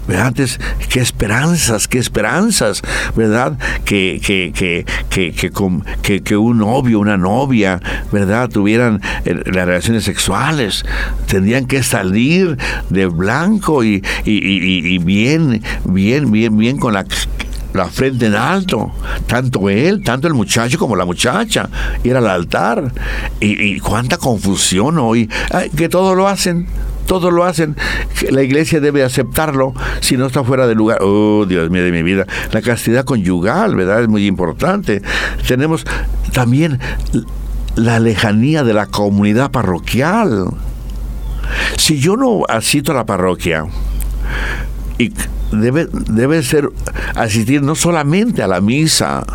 antes, qué esperanzas, qué esperanzas, ¿verdad? Que, que, que, que, que, un novio, una novia, ¿verdad? Tuvieran eh, las relaciones sexuales, tendrían que salir de blanco y, y, bien, bien, bien, bien con la la frente en alto, tanto él, tanto el muchacho como la muchacha, ir al altar. Y, cuánta confusión hoy, que todo lo hacen todos lo hacen. La iglesia debe aceptarlo si no está fuera de lugar. Oh, Dios mío de mi vida. La castidad conyugal, ¿verdad? Es muy importante. Tenemos también la lejanía de la comunidad parroquial. Si yo no asisto a la parroquia y debe, debe ser asistir no solamente a la misa,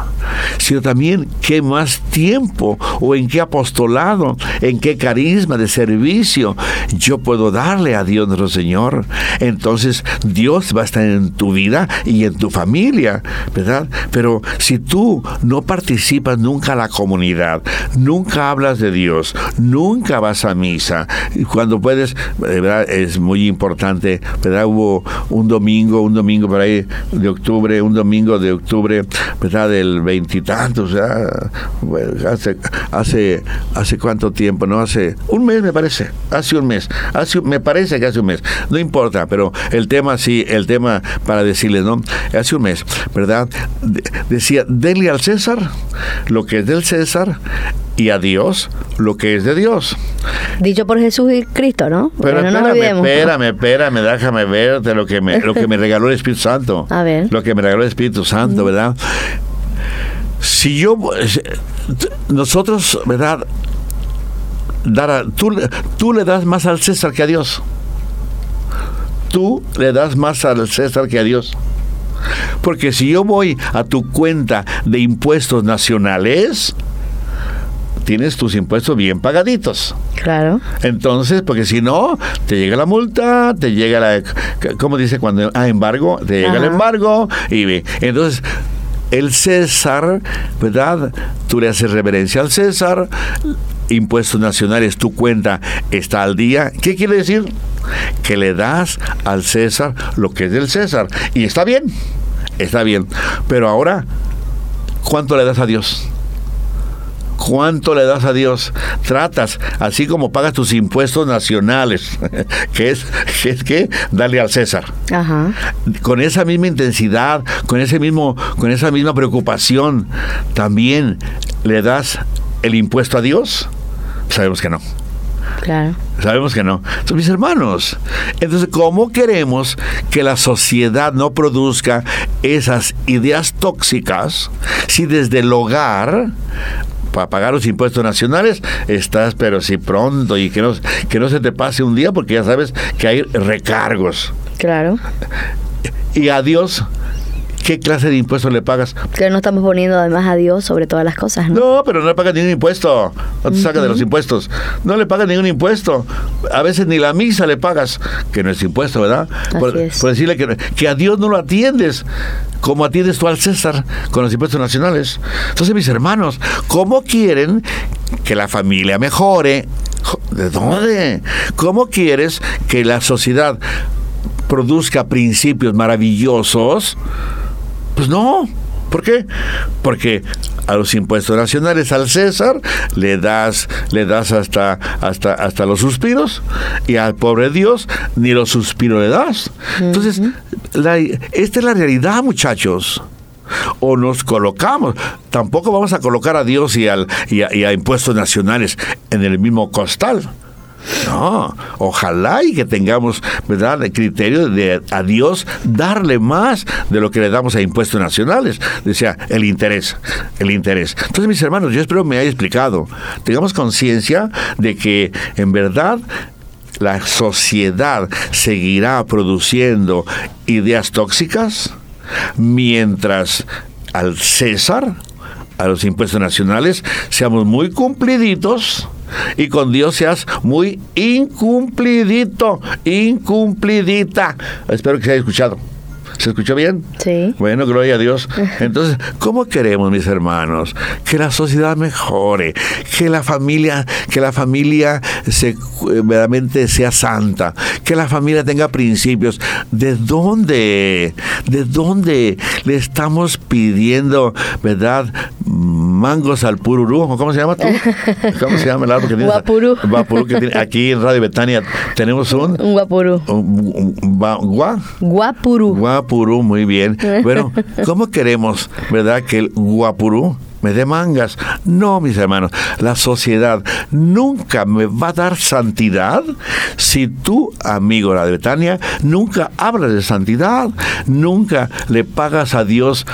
sino también qué más tiempo o en qué apostolado, en qué carisma de servicio yo puedo darle a Dios nuestro Señor. Entonces Dios va a estar en tu vida y en tu familia, ¿verdad? Pero si tú no participas nunca en la comunidad, nunca hablas de Dios, nunca vas a misa, cuando puedes, ¿verdad? Es muy importante, ¿verdad? Hubo un domingo, un domingo por ahí de octubre, un domingo de octubre, ¿verdad? Del veintitantos, ya, hace, hace, hace cuánto tiempo, ¿no? Hace un mes me parece, hace un mes, hace, me parece que hace un mes, no importa, pero el tema sí, el tema para decirles, ¿no? Hace un mes, ¿verdad? decía, denle al César lo que es del César y a Dios lo que es de Dios. Dicho por Jesús y Cristo, ¿no? Pero no espérame, espérame, espérame, déjame verte lo que me, lo que me regaló el Espíritu Santo. A ver. Lo que me regaló el Espíritu Santo, ¿verdad? Si yo, nosotros, ¿verdad? Dar tú, tú le das más al César que a Dios. Tú le das más al César que a Dios. Porque si yo voy a tu cuenta de impuestos nacionales, tienes tus impuestos bien pagaditos. Claro. Entonces, porque si no, te llega la multa, te llega la, ¿cómo dice cuando, ah, embargo? Te llega el embargo y entonces el César, ¿verdad? Tú le haces reverencia al César, impuestos nacionales, tu cuenta está al día. ¿Qué quiere decir? Que le das al César lo que es del César. Y está bien, está bien. Pero ahora, ¿cuánto le das a Dios? ¿Cuánto le das a Dios? Tratas, así como pagas tus impuestos nacionales, que es, que es que darle al César. Ajá. Con esa misma intensidad, con ese mismo, con esa misma preocupación, también le das el impuesto a Dios. Sabemos que no. Claro. Sabemos que no. Son mis hermanos. Entonces, ¿cómo queremos que la sociedad no produzca esas ideas tóxicas si desde el hogar para pagar los impuestos nacionales, estás, pero si pronto y que no, que no se te pase un día porque ya sabes que hay recargos. Claro. Y a Dios ¿qué clase de impuestos le pagas? Que no estamos poniendo además a Dios sobre todas las cosas, ¿no? No, pero no le pagas ningún impuesto. No te sacas de los impuestos. No le pagas ningún impuesto. A veces ni la misa le pagas, que no es impuesto, ¿verdad? por, decirle que, que a Dios no lo atiendes como atiendes tú al César con los impuestos nacionales. Entonces, mis hermanos, ¿cómo quieren que la familia mejore? ¿De dónde? ¿Cómo quieres que la sociedad produzca principios maravillosos? Pues no. ¿Por qué? Porque a los impuestos nacionales al César le das le das hasta hasta hasta los suspiros y al pobre Dios ni los suspiros le das. Entonces, esta es la realidad, muchachos o nos colocamos. Tampoco vamos a colocar a Dios y, al, y, a, impuestos nacionales en el mismo costal. No, ojalá y que tengamos, ¿verdad?, el criterio de a Dios darle más de lo que le damos a impuestos nacionales. Decía, el interés, el interés. Entonces, mis hermanos, yo espero me haya explicado. Tengamos conciencia de que en verdad la sociedad seguirá produciendo ideas tóxicas mientras al César, a los impuestos nacionales, seamos muy cumpliditos y con Dios seas muy incumplidito, incumplidita. Espero que se haya escuchado. ¿Se escuchó bien? Sí. Bueno, gloria a Dios. Entonces, ¿cómo queremos, mis hermanos, que la sociedad mejore, que la familia, que la familia se verdaderamente sea santa, que la familia tenga principios? ¿De dónde? ¿De dónde le estamos pidiendo, verdad? Mangos al pururú, ¿cómo se llama tú? ¿Cómo se llama el árbol que tiene? Guapurú. Guapurú que tiene, aquí en Radio Betania tenemos un... Un guapurú. Un, gua, guapurú. Guapurú, muy bien. Bueno, ¿cómo queremos, verdad, que el guapurú me dé mangas. No, mis hermanos, la sociedad nunca me va a dar santidad si tú, amigo de la Betania, nunca hablas de santidad, nunca le pagas a Dios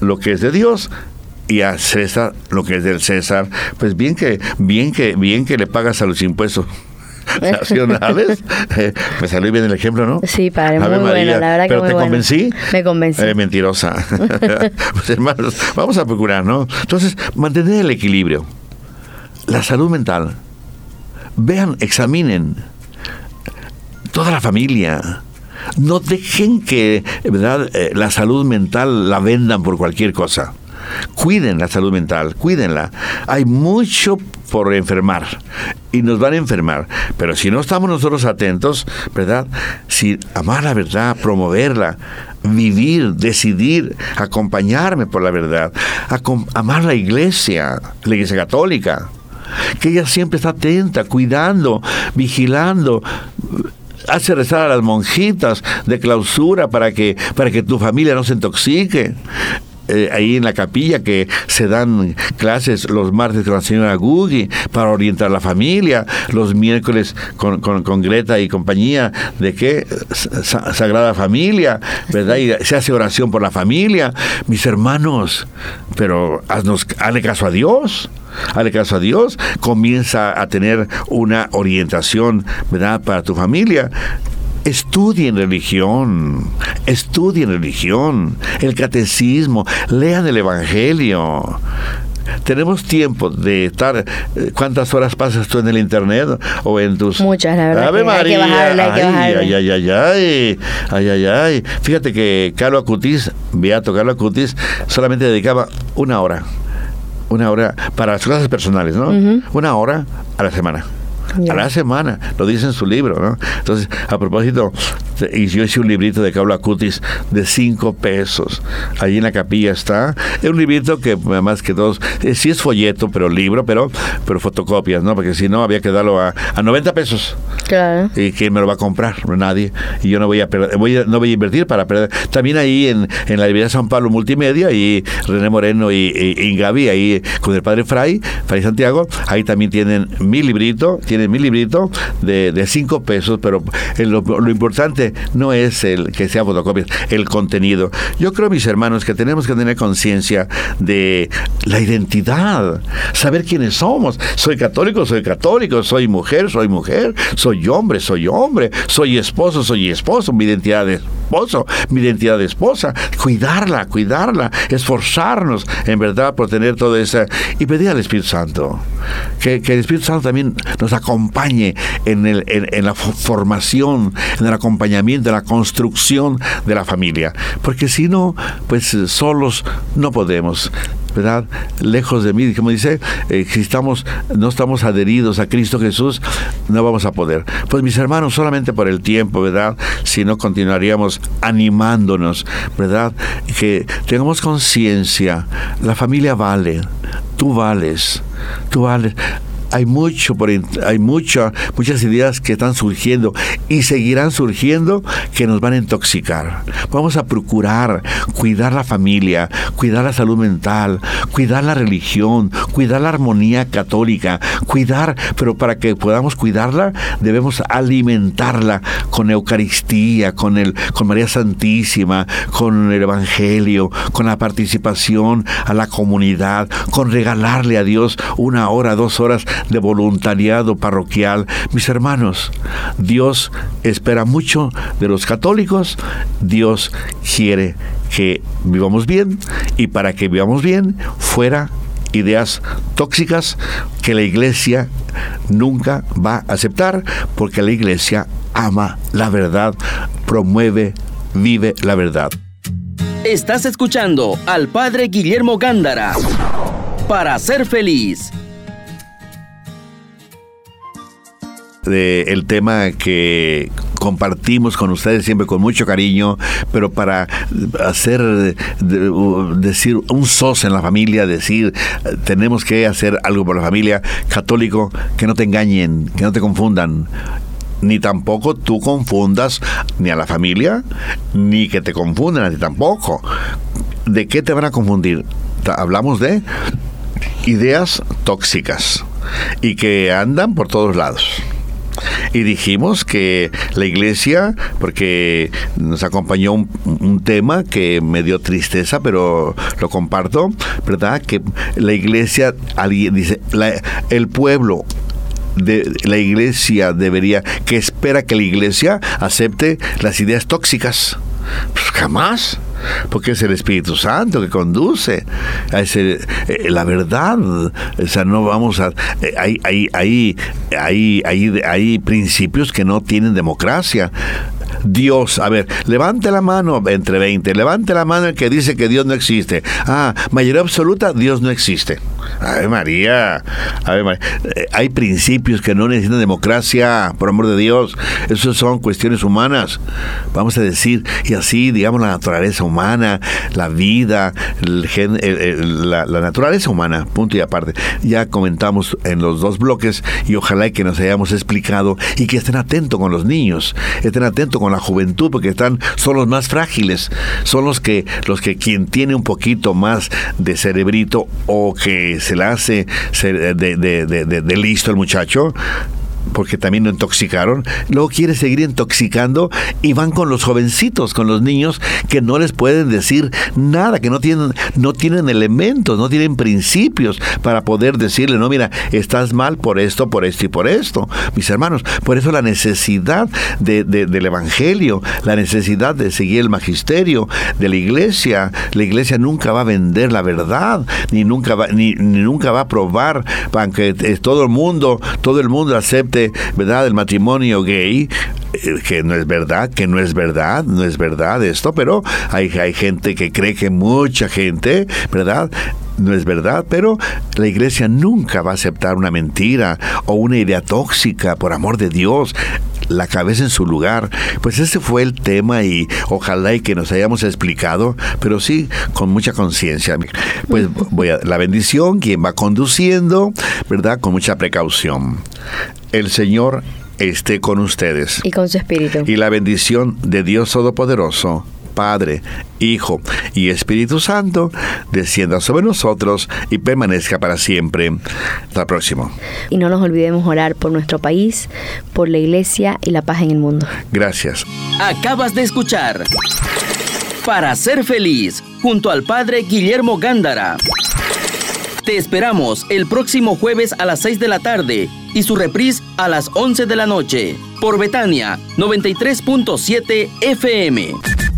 lo que es de Dios y a César lo que es del César. Pues bien que bien que bien que le pagas a los impuestos nacionales. Eh, me salió bien el ejemplo, ¿no? Sí, padre, muy bueno, la verdad ¿Pero te convencí? Me convencí. Eh, mentirosa. pues hermanos, vamos a procurar, ¿no? Entonces, mantener el equilibrio. La salud mental. Vean, examinen. Toda la familia. No dejen que, ¿verdad? Eh, la salud mental la vendan por cualquier cosa. Cuiden la salud mental, cuídenla. Hay mucho por enfermar y nos van a enfermar. Pero si no estamos nosotros atentos, ¿verdad? Si amar la verdad, promoverla, vivir, decidir, acompañarme por la verdad, amar la iglesia, la iglesia católica, que ella siempre está atenta, cuidando, vigilando hace rezar a las monjitas de clausura para que para que tu familia no se intoxique eh, ahí en la capilla que se dan clases los martes con la señora Gugi para orientar a la familia, los miércoles con, con, Greta y compañía de qué Sagrada Familia, ¿verdad? Y se hace oración por la familia, mis hermanos, pero haznos, hazle caso a Dios. Hazle caso a Dios, comienza a tener una orientación, ¿verdad?, para tu familia. Estudien religión, estudien religión, el catecismo, lean el Evangelio. Tenemos tiempo de estar. Eh, ¿Cuántas horas pasas tú en el internet o en tus. Muchas, la verdad. Ave María. Hay que ay, ay, ay, ay, ay, ay, ay, ay. Fíjate que Carlos Acutis, Beato Carlos Acutis, solamente dedicaba una hora. Una hora para las cosas personales, ¿no? Una hora a la semana a la semana, lo dice en su libro, ¿no? Entonces, a propósito, y yo hice un librito de Cabla Cutis de cinco pesos. Allí en la capilla está. Es un librito que, además que todos, eh, sí es folleto, pero libro, pero, pero fotocopias, ¿no? Porque si no, había que darlo a, a 90 pesos. Claro. ¿Y quién me lo va a comprar? Nadie. Y yo no voy a, perder, voy no voy a invertir para perder. También ahí en, en la librería San Pablo Multimedia, y René Moreno y, y, ahí con el padre Fray, Fray Santiago, ahí también tienen mi librito, tienen mi librito de, de cinco pesos, pero lo, lo importante no es el que sea fotocopias, el contenido. Yo creo, mis hermanos, que tenemos que tener conciencia de la identidad, saber quiénes somos. Soy católico, soy católico, soy mujer, soy mujer, soy hombre, soy hombre, soy esposo, soy esposo, mi identidad de esposo, mi identidad de esposa. Cuidarla, cuidarla, esforzarnos en verdad por tener todo eso y pedir al Espíritu Santo que, el Espíritu Santo también nos acompañe en, el, en la formación, en el acompañamiento de la construcción de la familia. Porque si no, pues solos no podemos. ¿verdad? Lejos de mí, como dice, eh, si estamos, no estamos adheridos a Cristo Jesús, no vamos a poder. Pues mis hermanos, solamente por el tiempo, ¿verdad? Si no continuaríamos animándonos, ¿verdad? Que tengamos conciencia, la familia vale, tú vales, tú vales hay mucho por hay mucha, muchas ideas que están surgiendo y seguirán surgiendo que nos van a intoxicar. Vamos a procurar cuidar la familia, cuidar la salud mental, cuidar la religión, cuidar la armonía católica, cuidar, pero para que podamos cuidarla debemos alimentarla con Eucaristía, con el con María Santísima, con el evangelio, con la participación a la comunidad, con regalarle a Dios una hora, dos horas de voluntariado parroquial. Mis hermanos, Dios espera mucho de los católicos, Dios quiere que vivamos bien y para que vivamos bien fuera ideas tóxicas que la iglesia nunca va a aceptar porque la iglesia ama la verdad, promueve, vive la verdad. Estás escuchando al Padre Guillermo Gándara para ser feliz. De el tema que compartimos con ustedes siempre con mucho cariño, pero para hacer, decir un sos en la familia, decir, tenemos que hacer algo por la familia, católico, que no te engañen, que no te confundan ni tampoco tú confundas ni a la familia, ni que te confundan a ti tampoco. ¿De qué te van a confundir? Hablamos de ideas tóxicas y que andan por todos lados y dijimos que la iglesia, porque nos acompañó un, tema que me dio tristeza, pero lo comparto, ¿verdad? Que la iglesia, dice, el pueblo de la iglesia debería, que espera que la iglesia acepte las ideas tóxicas. Pues jamás porque es el Espíritu Santo que conduce a ese, eh, la verdad. O sea, no vamos a... Eh, hay, hay, hay, hay, hay, hay principios que no tienen democracia. Dios, a ver, levante la mano entre 20, levante la mano el que dice que Dios no existe. Ah, mayoría absoluta, Dios no existe. Ave María, Ave María. Eh, hay principios que no necesitan democracia, por amor de Dios. Esas son cuestiones humanas, vamos a decir, y así, digamos, la naturaleza humana, la vida, la, naturaleza humana, punto y aparte. Ya comentamos en los dos bloques y ojalá que nos hayamos explicado y que estén atentos con los niños, estén atentos con la juventud, porque están, son los más frágiles, son los que, los que quien tiene un poquito más de cerebrito o que se le hace de, de, de, de listo el muchacho, porque también lo intoxicaron, luego quiere seguir intoxicando y van con los jovencitos, con los niños que no les pueden decir nada, que no tienen, no tienen elementos, no tienen principios para poder decirle, no, mira, estás mal por esto, por esto y por esto, mis hermanos. Por eso la necesidad de, del Evangelio, la necesidad de seguir el magisterio de la iglesia. La iglesia nunca va a vender la verdad, ni nunca va, ni, ni nunca va a probar, aunque todo el mundo, todo el mundo acepta ¿verdad?, el matrimonio gay, eh, que no es verdad, que no es verdad, no es verdad esto, pero hay, hay gente que cree que mucha gente, ¿verdad? No es verdad, pero la iglesia nunca va a aceptar una mentira o una idea tóxica, por amor de Dios la cabeza en su lugar. Pues ese fue el tema y ojalá y que nos hayamos explicado, pero sí con mucha conciencia. Pues voy a la bendición, quien va conduciendo, ¿verdad? Con mucha precaución. El Señor esté con ustedes. Y con su espíritu. Y la bendición de Dios Todopoderoso. Padre, Hijo y Espíritu Santo, descienda sobre nosotros y permanezca para siempre. Hasta el próximo. Y no nos olvidemos orar por nuestro país, por la iglesia y la paz en el mundo. Gracias. Acabas de escuchar Para ser feliz, junto al Padre Guillermo Gándara. Te esperamos el próximo jueves a las 6 de la tarde y su reprise a las 11 de la noche por Betania 93.7 FM.